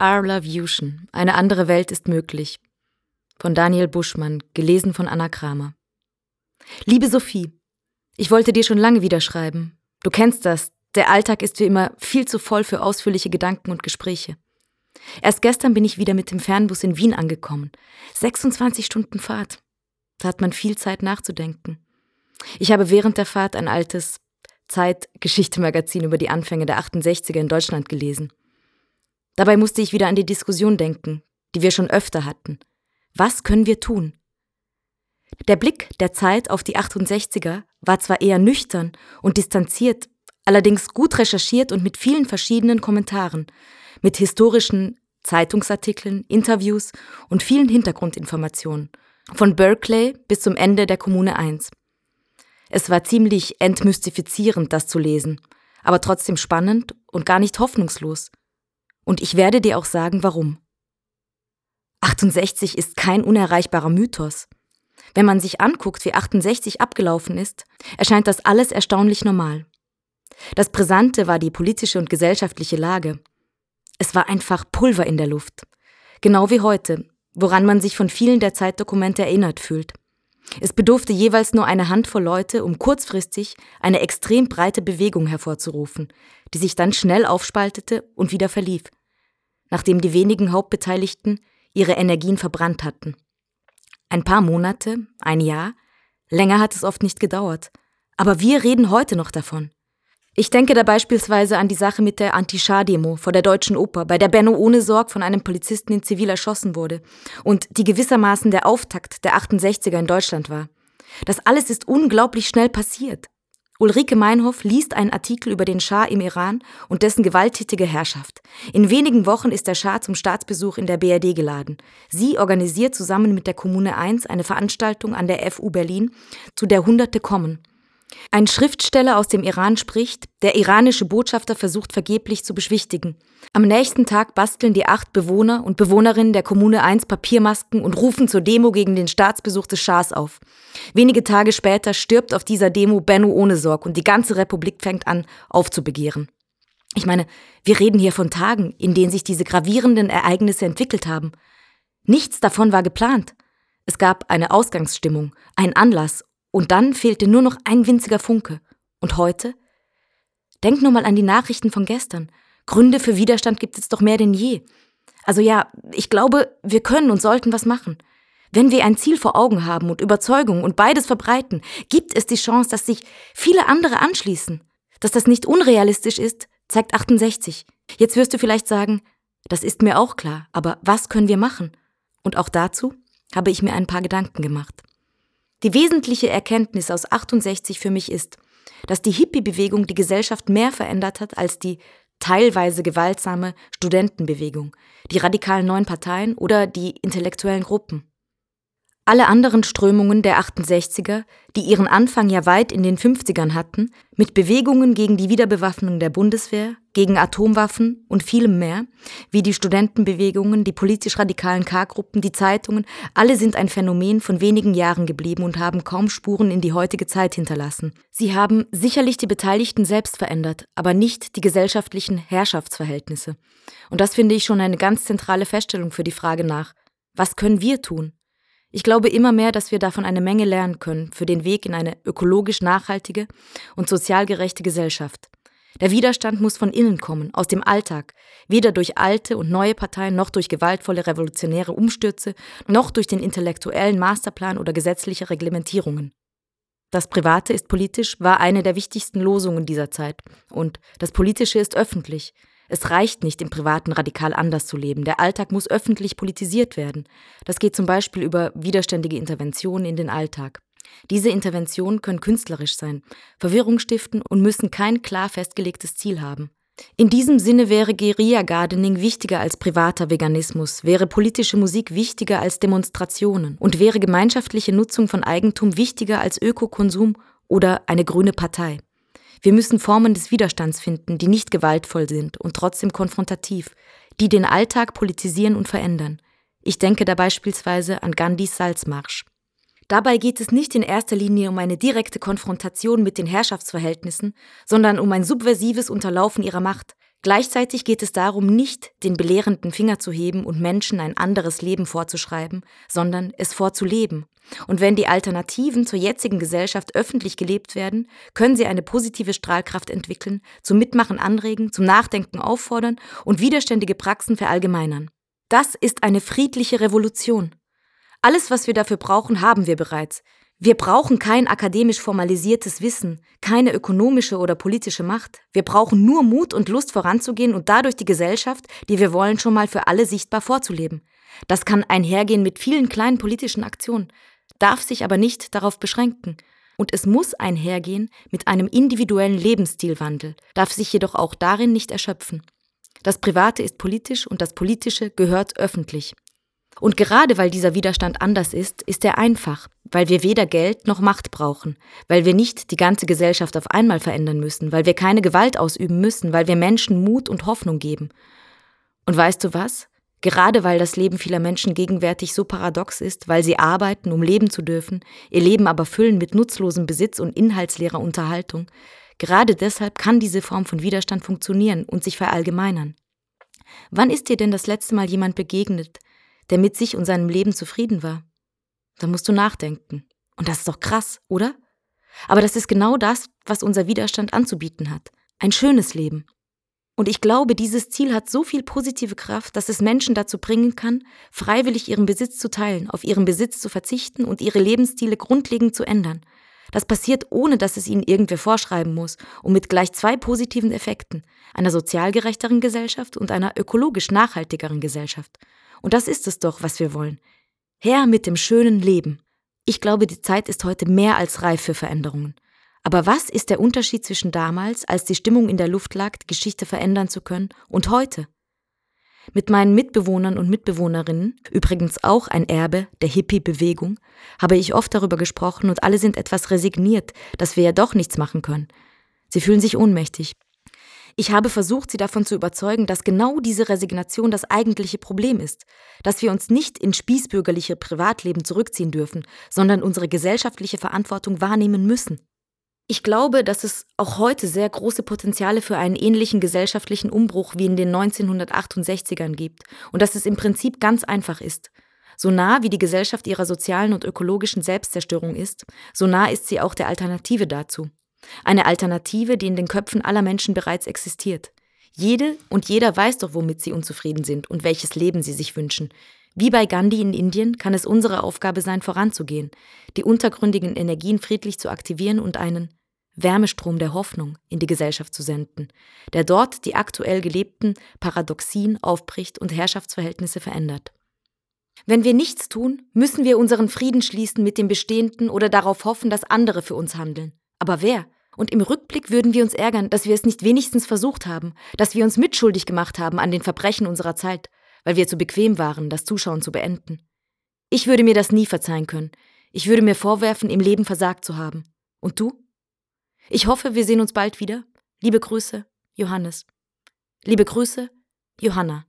Our Love Eine andere Welt ist möglich. Von Daniel Buschmann, gelesen von Anna Kramer. Liebe Sophie, ich wollte dir schon lange wieder schreiben. Du kennst das. Der Alltag ist wie immer viel zu voll für ausführliche Gedanken und Gespräche. Erst gestern bin ich wieder mit dem Fernbus in Wien angekommen. 26 Stunden Fahrt. Da hat man viel Zeit nachzudenken. Ich habe während der Fahrt ein altes Zeit-Geschichte-Magazin über die Anfänge der 68er in Deutschland gelesen. Dabei musste ich wieder an die Diskussion denken, die wir schon öfter hatten. Was können wir tun? Der Blick der Zeit auf die 68er war zwar eher nüchtern und distanziert, allerdings gut recherchiert und mit vielen verschiedenen Kommentaren, mit historischen Zeitungsartikeln, Interviews und vielen Hintergrundinformationen, von Berkeley bis zum Ende der Kommune 1. Es war ziemlich entmystifizierend, das zu lesen, aber trotzdem spannend und gar nicht hoffnungslos. Und ich werde dir auch sagen, warum. 68 ist kein unerreichbarer Mythos. Wenn man sich anguckt, wie 68 abgelaufen ist, erscheint das alles erstaunlich normal. Das Brisante war die politische und gesellschaftliche Lage. Es war einfach Pulver in der Luft. Genau wie heute, woran man sich von vielen der Zeitdokumente erinnert fühlt. Es bedurfte jeweils nur eine Handvoll Leute, um kurzfristig eine extrem breite Bewegung hervorzurufen, die sich dann schnell aufspaltete und wieder verlief, nachdem die wenigen Hauptbeteiligten ihre Energien verbrannt hatten. Ein paar Monate, ein Jahr, länger hat es oft nicht gedauert. Aber wir reden heute noch davon. Ich denke da beispielsweise an die Sache mit der Anti-Schar-Demo vor der Deutschen Oper, bei der Benno ohne Sorg von einem Polizisten in Zivil erschossen wurde und die gewissermaßen der Auftakt der 68er in Deutschland war. Das alles ist unglaublich schnell passiert. Ulrike Meinhoff liest einen Artikel über den Schah im Iran und dessen gewalttätige Herrschaft. In wenigen Wochen ist der Schah zum Staatsbesuch in der BRD geladen. Sie organisiert zusammen mit der Kommune 1 eine Veranstaltung an der FU Berlin, zu der Hunderte kommen. Ein Schriftsteller aus dem Iran spricht, der iranische Botschafter versucht vergeblich zu beschwichtigen. Am nächsten Tag basteln die acht Bewohner und Bewohnerinnen der Kommune 1 Papiermasken und rufen zur Demo gegen den Staatsbesuch des Schahs auf. Wenige Tage später stirbt auf dieser Demo Benno ohne Sorg und die ganze Republik fängt an aufzubegehren. Ich meine, wir reden hier von Tagen, in denen sich diese gravierenden Ereignisse entwickelt haben. Nichts davon war geplant. Es gab eine Ausgangsstimmung, einen Anlass und dann fehlte nur noch ein winziger Funke. Und heute? Denk nur mal an die Nachrichten von gestern. Gründe für Widerstand gibt es doch mehr denn je. Also ja, ich glaube, wir können und sollten was machen. Wenn wir ein Ziel vor Augen haben und Überzeugung und beides verbreiten, gibt es die Chance, dass sich viele andere anschließen. Dass das nicht unrealistisch ist, zeigt 68. Jetzt wirst du vielleicht sagen, das ist mir auch klar, aber was können wir machen? Und auch dazu habe ich mir ein paar Gedanken gemacht. Die wesentliche Erkenntnis aus 68 für mich ist, dass die Hippie-Bewegung die Gesellschaft mehr verändert hat als die teilweise gewaltsame Studentenbewegung, die radikalen neuen Parteien oder die intellektuellen Gruppen. Alle anderen Strömungen der 68er, die ihren Anfang ja weit in den 50ern hatten, mit Bewegungen gegen die Wiederbewaffnung der Bundeswehr, gegen Atomwaffen und vielem mehr, wie die Studentenbewegungen, die politisch radikalen K-Gruppen, die Zeitungen, alle sind ein Phänomen von wenigen Jahren geblieben und haben kaum Spuren in die heutige Zeit hinterlassen. Sie haben sicherlich die Beteiligten selbst verändert, aber nicht die gesellschaftlichen Herrschaftsverhältnisse. Und das finde ich schon eine ganz zentrale Feststellung für die Frage nach, was können wir tun? Ich glaube immer mehr, dass wir davon eine Menge lernen können für den Weg in eine ökologisch nachhaltige und sozial gerechte Gesellschaft. Der Widerstand muss von innen kommen, aus dem Alltag, weder durch alte und neue Parteien noch durch gewaltvolle revolutionäre Umstürze, noch durch den intellektuellen Masterplan oder gesetzliche Reglementierungen. Das Private ist politisch war eine der wichtigsten Losungen dieser Zeit, und das Politische ist öffentlich, es reicht nicht, im Privaten radikal anders zu leben. Der Alltag muss öffentlich politisiert werden. Das geht zum Beispiel über widerständige Interventionen in den Alltag. Diese Interventionen können künstlerisch sein, Verwirrung stiften und müssen kein klar festgelegtes Ziel haben. In diesem Sinne wäre Guerilla-Gardening wichtiger als privater Veganismus, wäre politische Musik wichtiger als Demonstrationen und wäre gemeinschaftliche Nutzung von Eigentum wichtiger als Ökokonsum oder eine grüne Partei. Wir müssen Formen des Widerstands finden, die nicht gewaltvoll sind und trotzdem konfrontativ, die den Alltag politisieren und verändern. Ich denke da beispielsweise an Gandhis Salzmarsch. Dabei geht es nicht in erster Linie um eine direkte Konfrontation mit den Herrschaftsverhältnissen, sondern um ein subversives Unterlaufen ihrer Macht. Gleichzeitig geht es darum, nicht den belehrenden Finger zu heben und Menschen ein anderes Leben vorzuschreiben, sondern es vorzuleben. Und wenn die Alternativen zur jetzigen Gesellschaft öffentlich gelebt werden, können sie eine positive Strahlkraft entwickeln, zum Mitmachen anregen, zum Nachdenken auffordern und widerständige Praxen verallgemeinern. Das ist eine friedliche Revolution. Alles, was wir dafür brauchen, haben wir bereits. Wir brauchen kein akademisch formalisiertes Wissen, keine ökonomische oder politische Macht. Wir brauchen nur Mut und Lust voranzugehen und dadurch die Gesellschaft, die wir wollen, schon mal für alle sichtbar vorzuleben. Das kann einhergehen mit vielen kleinen politischen Aktionen, darf sich aber nicht darauf beschränken. Und es muss einhergehen mit einem individuellen Lebensstilwandel, darf sich jedoch auch darin nicht erschöpfen. Das Private ist politisch und das Politische gehört öffentlich. Und gerade weil dieser Widerstand anders ist, ist er einfach, weil wir weder Geld noch Macht brauchen, weil wir nicht die ganze Gesellschaft auf einmal verändern müssen, weil wir keine Gewalt ausüben müssen, weil wir Menschen Mut und Hoffnung geben. Und weißt du was? Gerade weil das Leben vieler Menschen gegenwärtig so paradox ist, weil sie arbeiten, um leben zu dürfen, ihr Leben aber füllen mit nutzlosem Besitz und inhaltsleerer Unterhaltung, gerade deshalb kann diese Form von Widerstand funktionieren und sich verallgemeinern. Wann ist dir denn das letzte Mal jemand begegnet, der mit sich und seinem Leben zufrieden war. Da musst du nachdenken. Und das ist doch krass, oder? Aber das ist genau das, was unser Widerstand anzubieten hat. Ein schönes Leben. Und ich glaube, dieses Ziel hat so viel positive Kraft, dass es Menschen dazu bringen kann, freiwillig ihren Besitz zu teilen, auf ihren Besitz zu verzichten und ihre Lebensstile grundlegend zu ändern. Das passiert, ohne dass es ihnen irgendwer vorschreiben muss und mit gleich zwei positiven Effekten, einer sozial gerechteren Gesellschaft und einer ökologisch nachhaltigeren Gesellschaft. Und das ist es doch, was wir wollen. Her mit dem schönen Leben. Ich glaube, die Zeit ist heute mehr als reif für Veränderungen. Aber was ist der Unterschied zwischen damals, als die Stimmung in der Luft lag, die Geschichte verändern zu können, und heute? Mit meinen Mitbewohnern und Mitbewohnerinnen, übrigens auch ein Erbe der Hippie-Bewegung, habe ich oft darüber gesprochen und alle sind etwas resigniert, dass wir ja doch nichts machen können. Sie fühlen sich ohnmächtig. Ich habe versucht, sie davon zu überzeugen, dass genau diese Resignation das eigentliche Problem ist, dass wir uns nicht in spießbürgerliche Privatleben zurückziehen dürfen, sondern unsere gesellschaftliche Verantwortung wahrnehmen müssen. Ich glaube, dass es auch heute sehr große Potenziale für einen ähnlichen gesellschaftlichen Umbruch wie in den 1968ern gibt und dass es im Prinzip ganz einfach ist. So nah wie die Gesellschaft ihrer sozialen und ökologischen Selbstzerstörung ist, so nah ist sie auch der Alternative dazu. Eine Alternative, die in den Köpfen aller Menschen bereits existiert. Jede und jeder weiß doch, womit sie unzufrieden sind und welches Leben sie sich wünschen. Wie bei Gandhi in Indien kann es unsere Aufgabe sein, voranzugehen, die untergründigen Energien friedlich zu aktivieren und einen Wärmestrom der Hoffnung in die Gesellschaft zu senden, der dort die aktuell gelebten Paradoxien aufbricht und Herrschaftsverhältnisse verändert. Wenn wir nichts tun, müssen wir unseren Frieden schließen mit dem Bestehenden oder darauf hoffen, dass andere für uns handeln. Aber wer? Und im Rückblick würden wir uns ärgern, dass wir es nicht wenigstens versucht haben, dass wir uns mitschuldig gemacht haben an den Verbrechen unserer Zeit, weil wir zu bequem waren, das Zuschauen zu beenden. Ich würde mir das nie verzeihen können. Ich würde mir vorwerfen, im Leben versagt zu haben. Und du? Ich hoffe, wir sehen uns bald wieder. Liebe Grüße, Johannes. Liebe Grüße, Johanna.